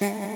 Bro.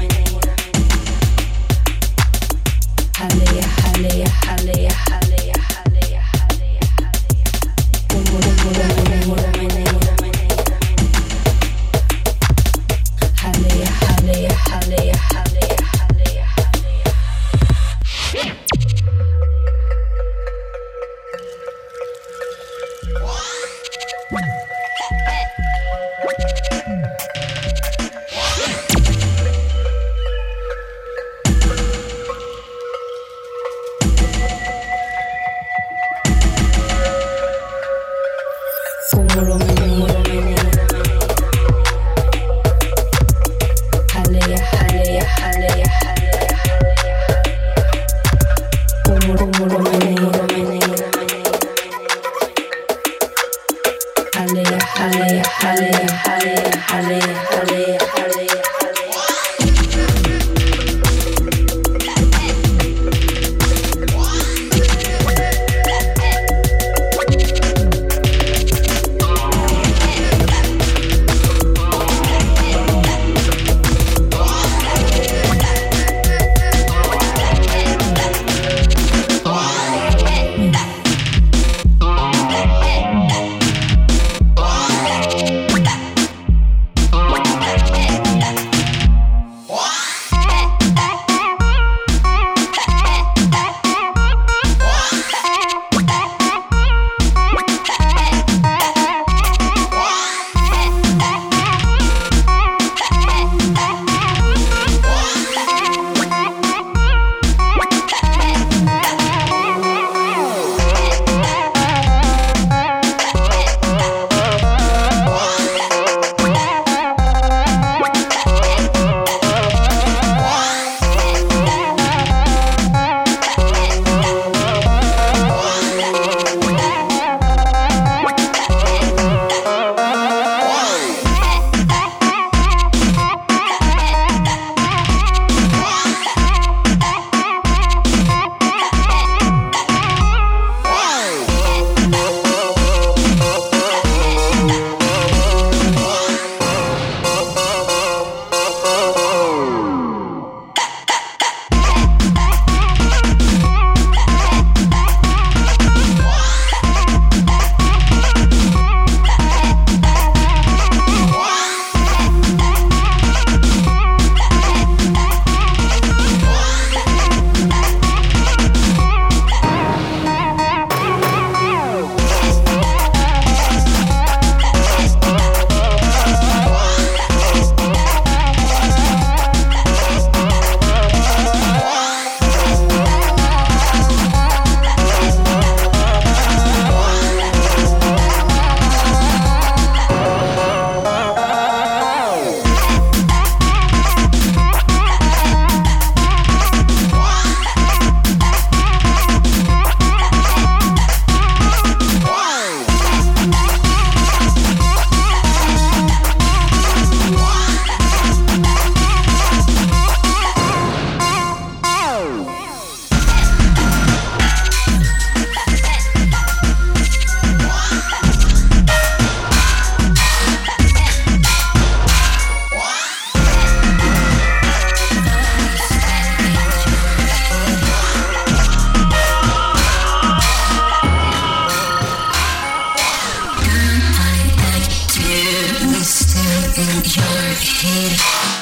You're here,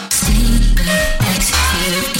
sleeping, executed.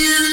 you.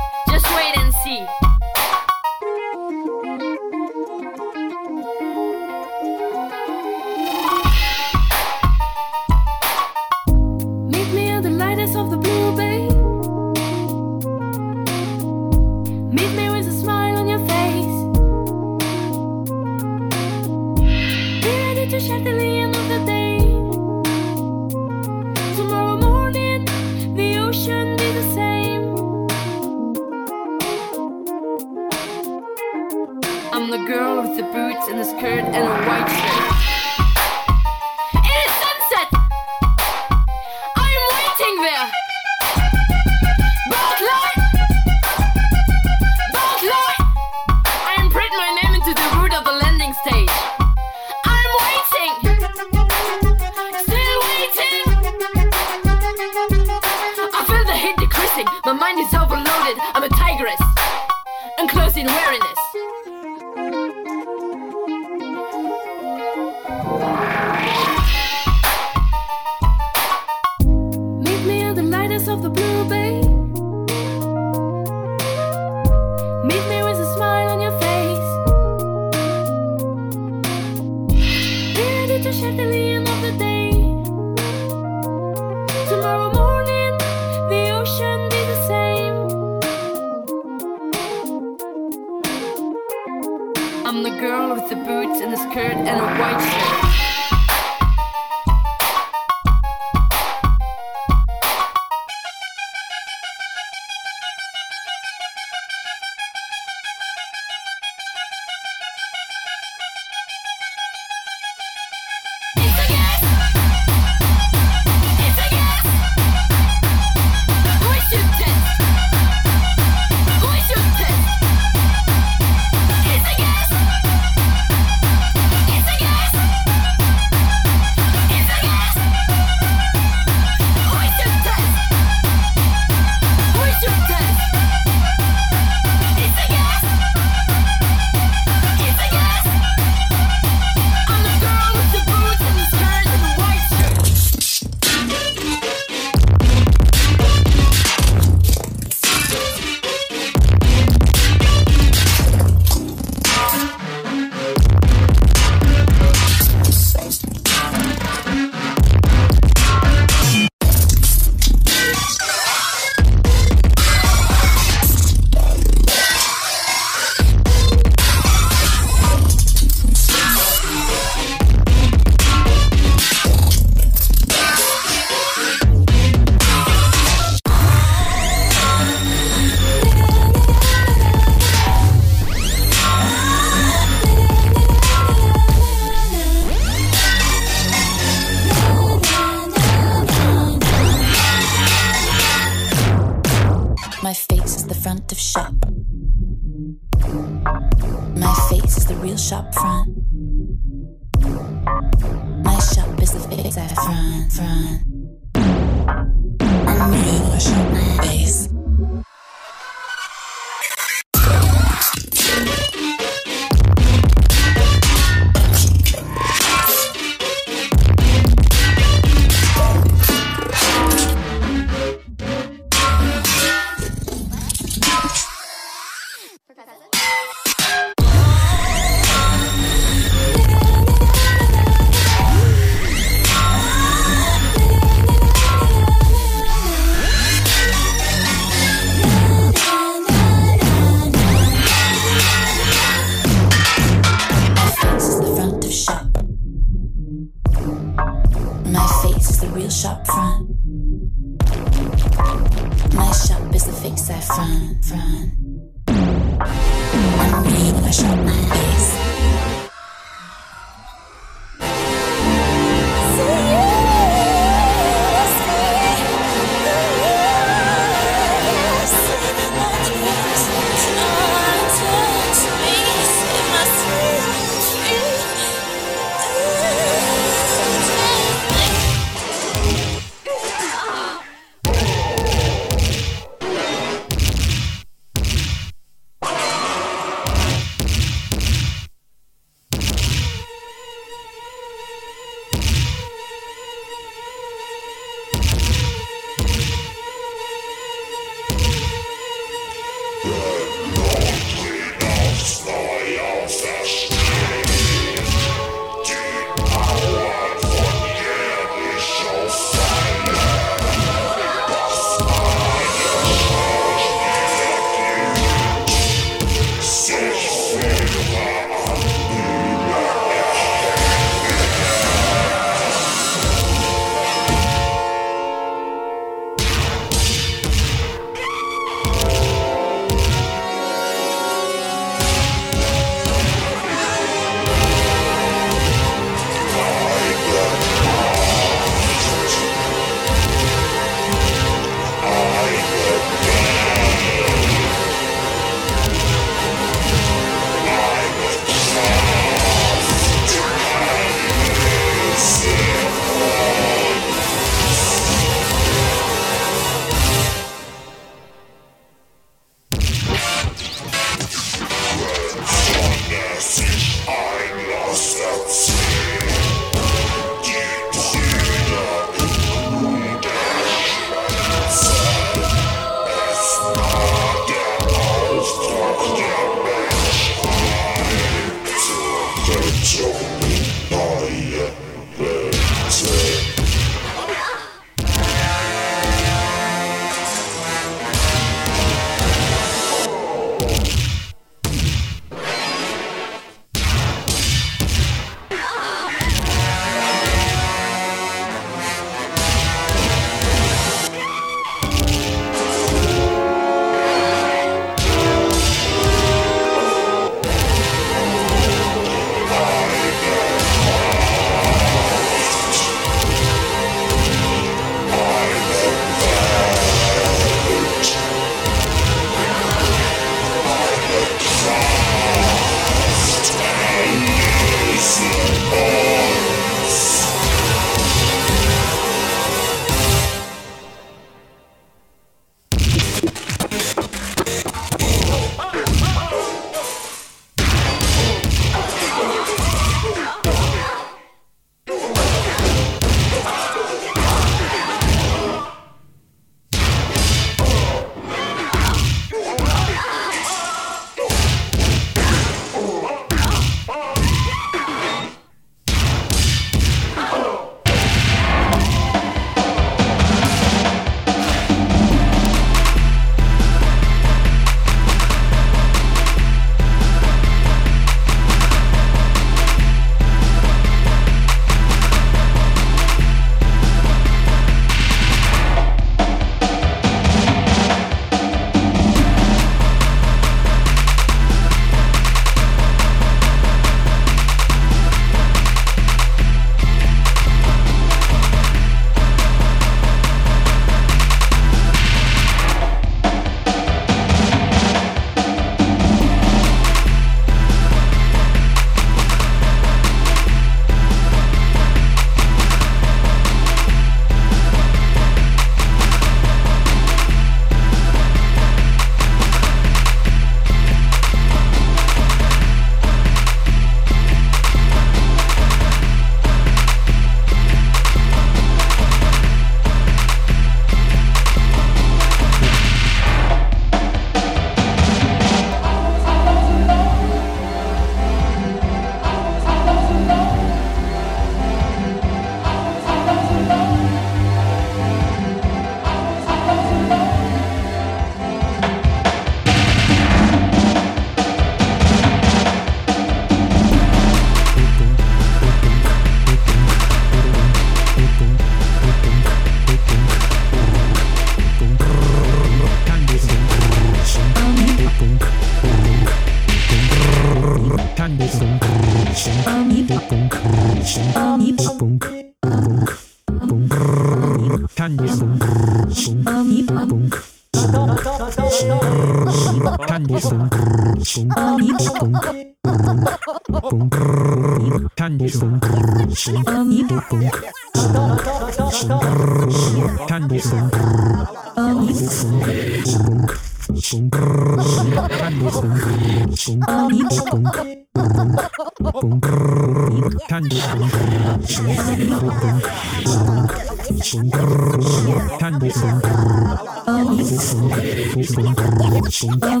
公考。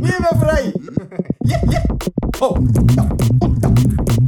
Weer ben vrij. Yeah. Oh, ja. Oh.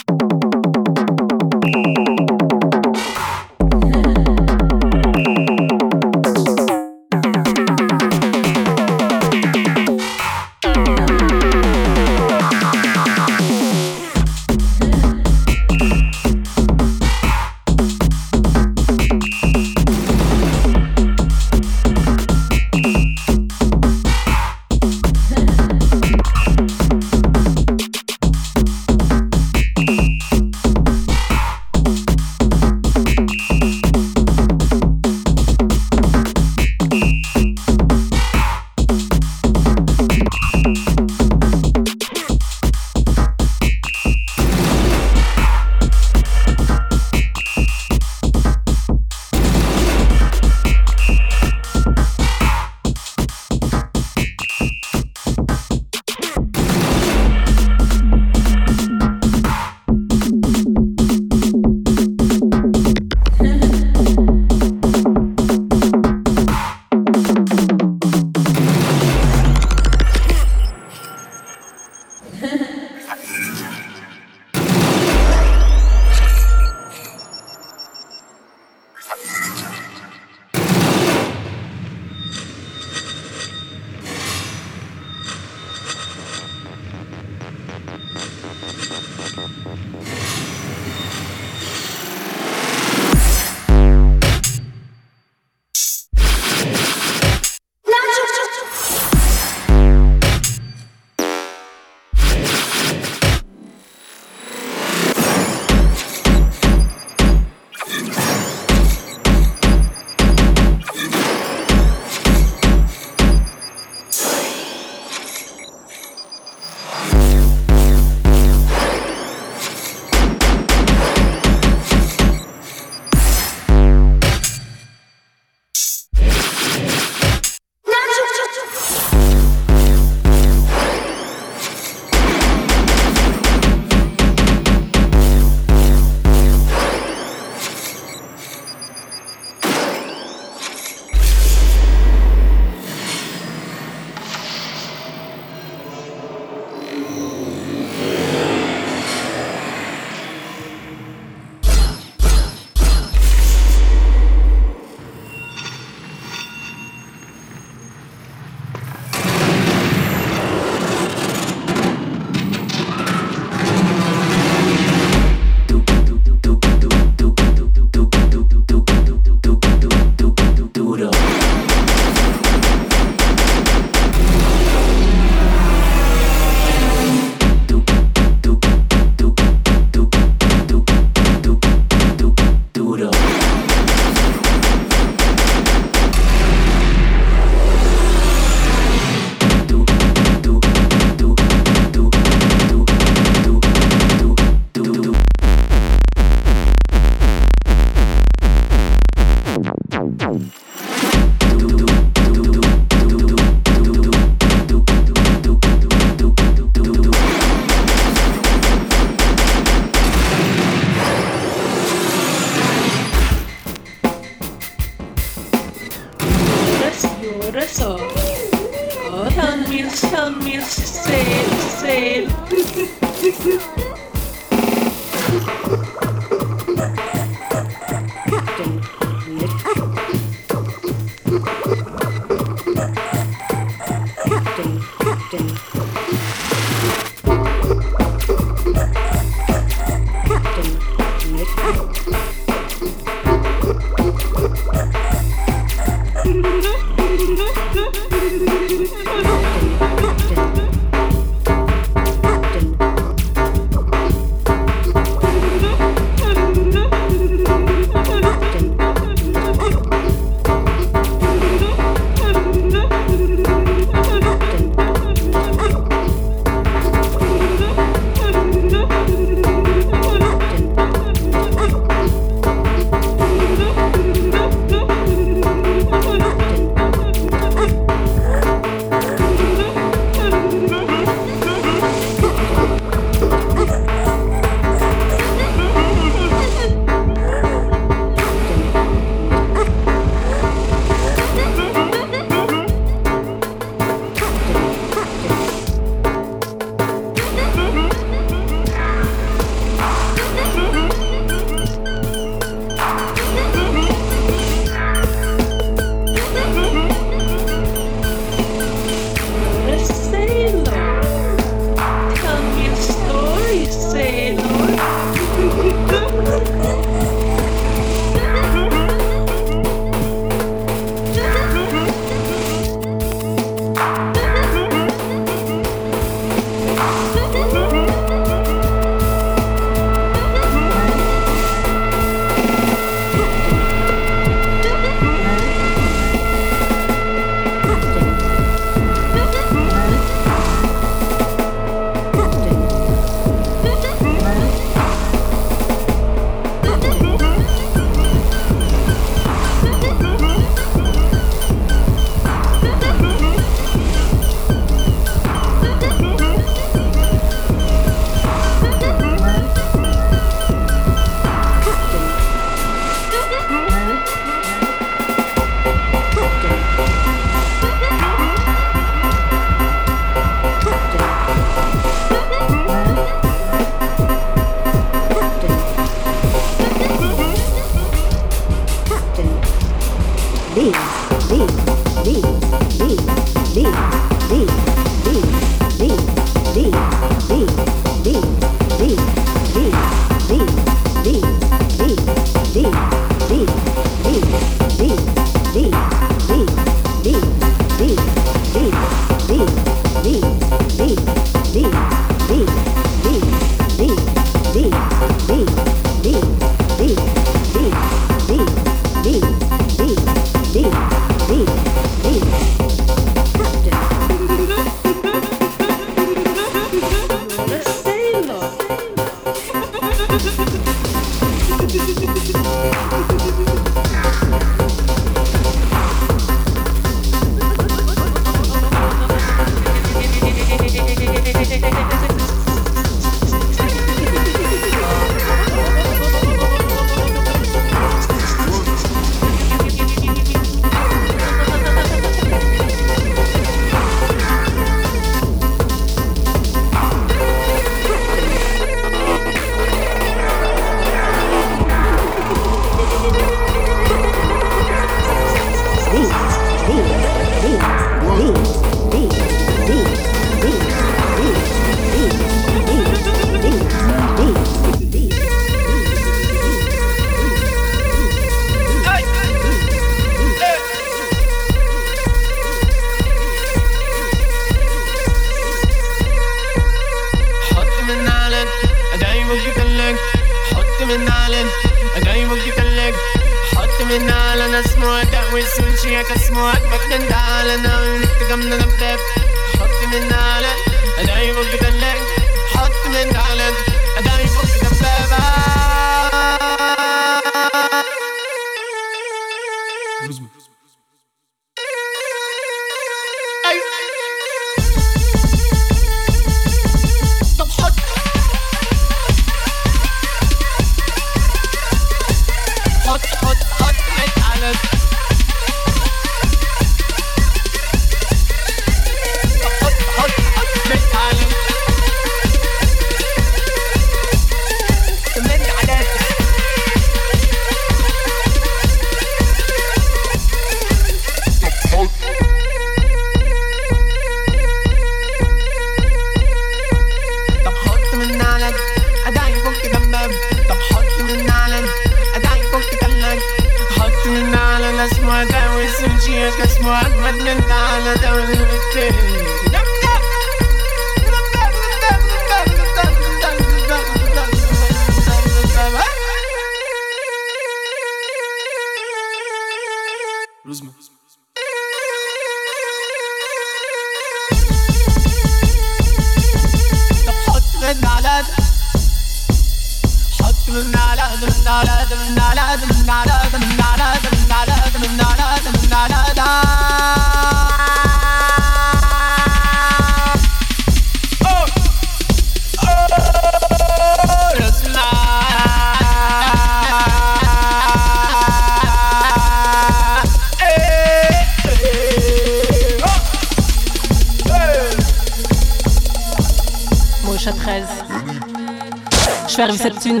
Thune.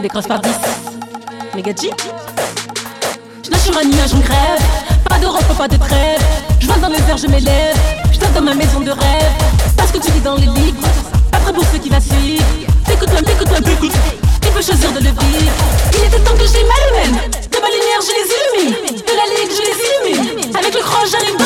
Décroche par 10. Méga. Je nage sur un nuage, on crève. Pas d'Europe, pas de trêve. Je vois dans les airs, je m'élève. Je dans ma maison de rêve. Parce que tu lis dans les livres. Après pour ceux qui va suivre. T'écoutes-moi, t'écoutes-moi, t'écoutes. Qui peut choisir de le vivre Il était temps que j'ai ma lumière. De ma lumière, je les illumine. De la ligue, je les illumine. Avec le croche, j'arrive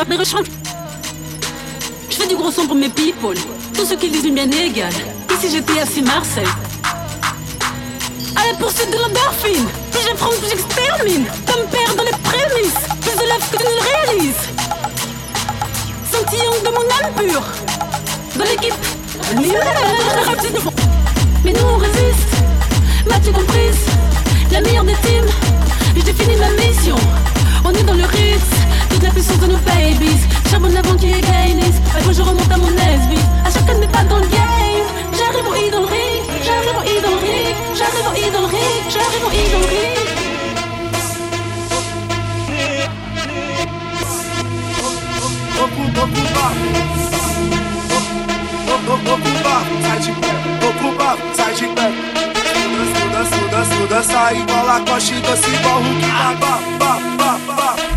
Je fais du gros son pour mes people. Tous ceux qui disent une bien égale. Ici j'étais assis Marseille. À la poursuite de l'endorphine. Plus j'apprends, plus j'extermine. Comme père dans les prémices. Plus de love que tu ne réalises. Sentillon de mon âme pure. Dans l'équipe. Mais nous on résiste. M'as-tu comprise? La meilleure des teams. J'ai fini ma mission. On est dans le Ritz, plus sur nos babies. Charbonne avant qu'il y ait gainings. À je remonte à mon SB. À chacun n'est pas dans le game. J'arrive au idol. J'arrive au idol. J'arrive au idol. J'arrive au idol ring. Sai de pé, ocupar, sai de pé danço, danço, dança igual a coxa e dança igual Hulk. Bah, bah, bah, bah, bah.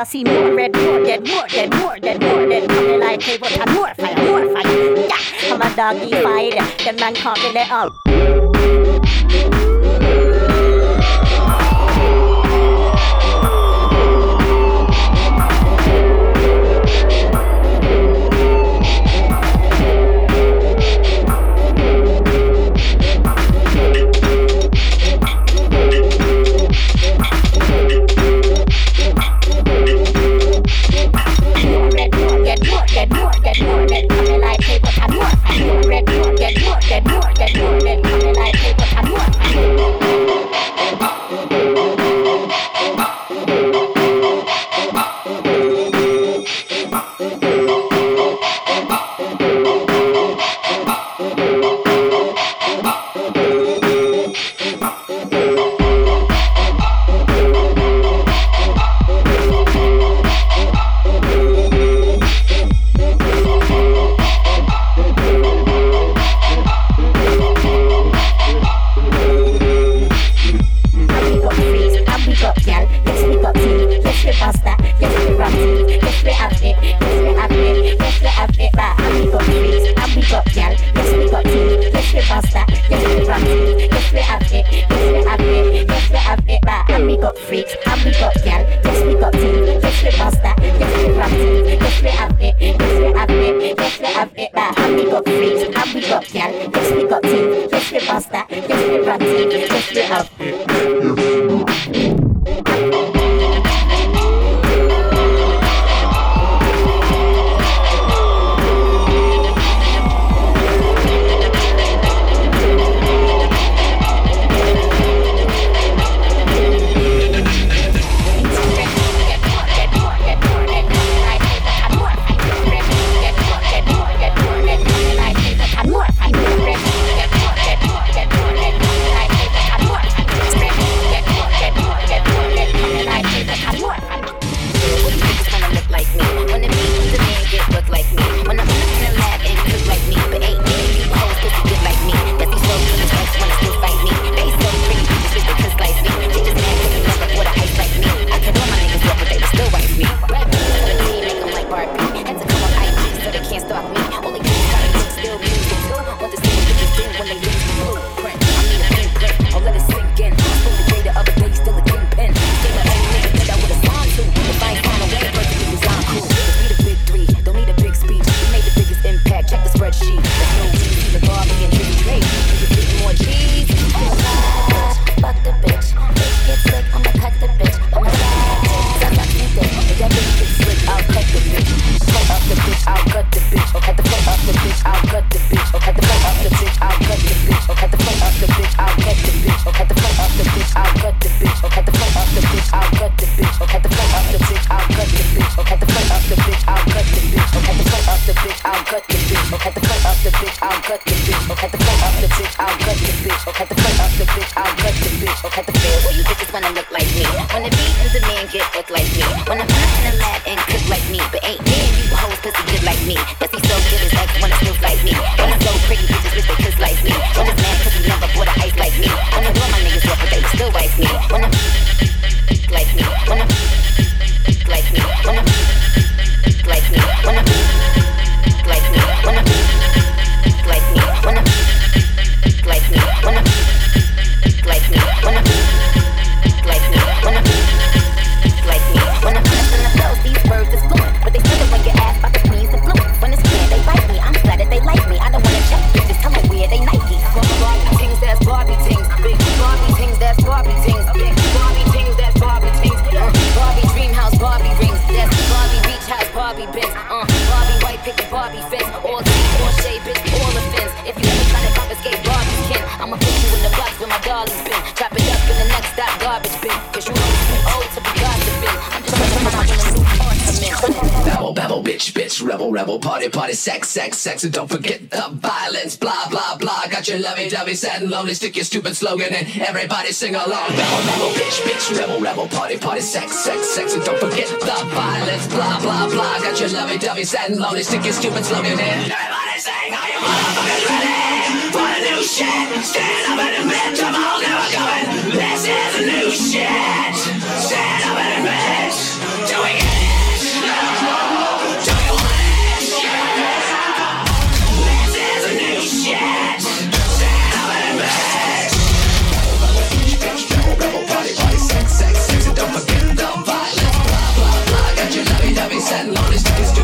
I see more red, more dead, more dead, more dead, more dead. Coming like table and more fire, more fire. Yeah, I'm a doggy fight. The man can't get it up. me. Wanna be as a man, get hooked like me. Wanna be in the lab and cook like me. But ain't man, you hoes pussy good like me. Pussy so good, it's like wanna snoop like me. When I'm so pretty, bitches wish they could like me. Wanna man, pussy never bought a ice like me. Wanna rebel, rebel, party, party, sex, sex, sex, and don't forget the violence, blah, blah, blah. Got your lovey-dovey, sad and lonely, stick your stupid slogan and everybody sing along. Rebel, rebel, bitch, bitch, rebel, rebel, party, party, sex, sex, sex, and don't forget the violence, blah, blah, blah. Got your lovey-dovey, sad and lonely, stick your stupid slogan and everybody sing, are you motherfuckers ready for the new shit? Stand up and admit, come on, now we're coming. This is new shit. Stand Satin on his just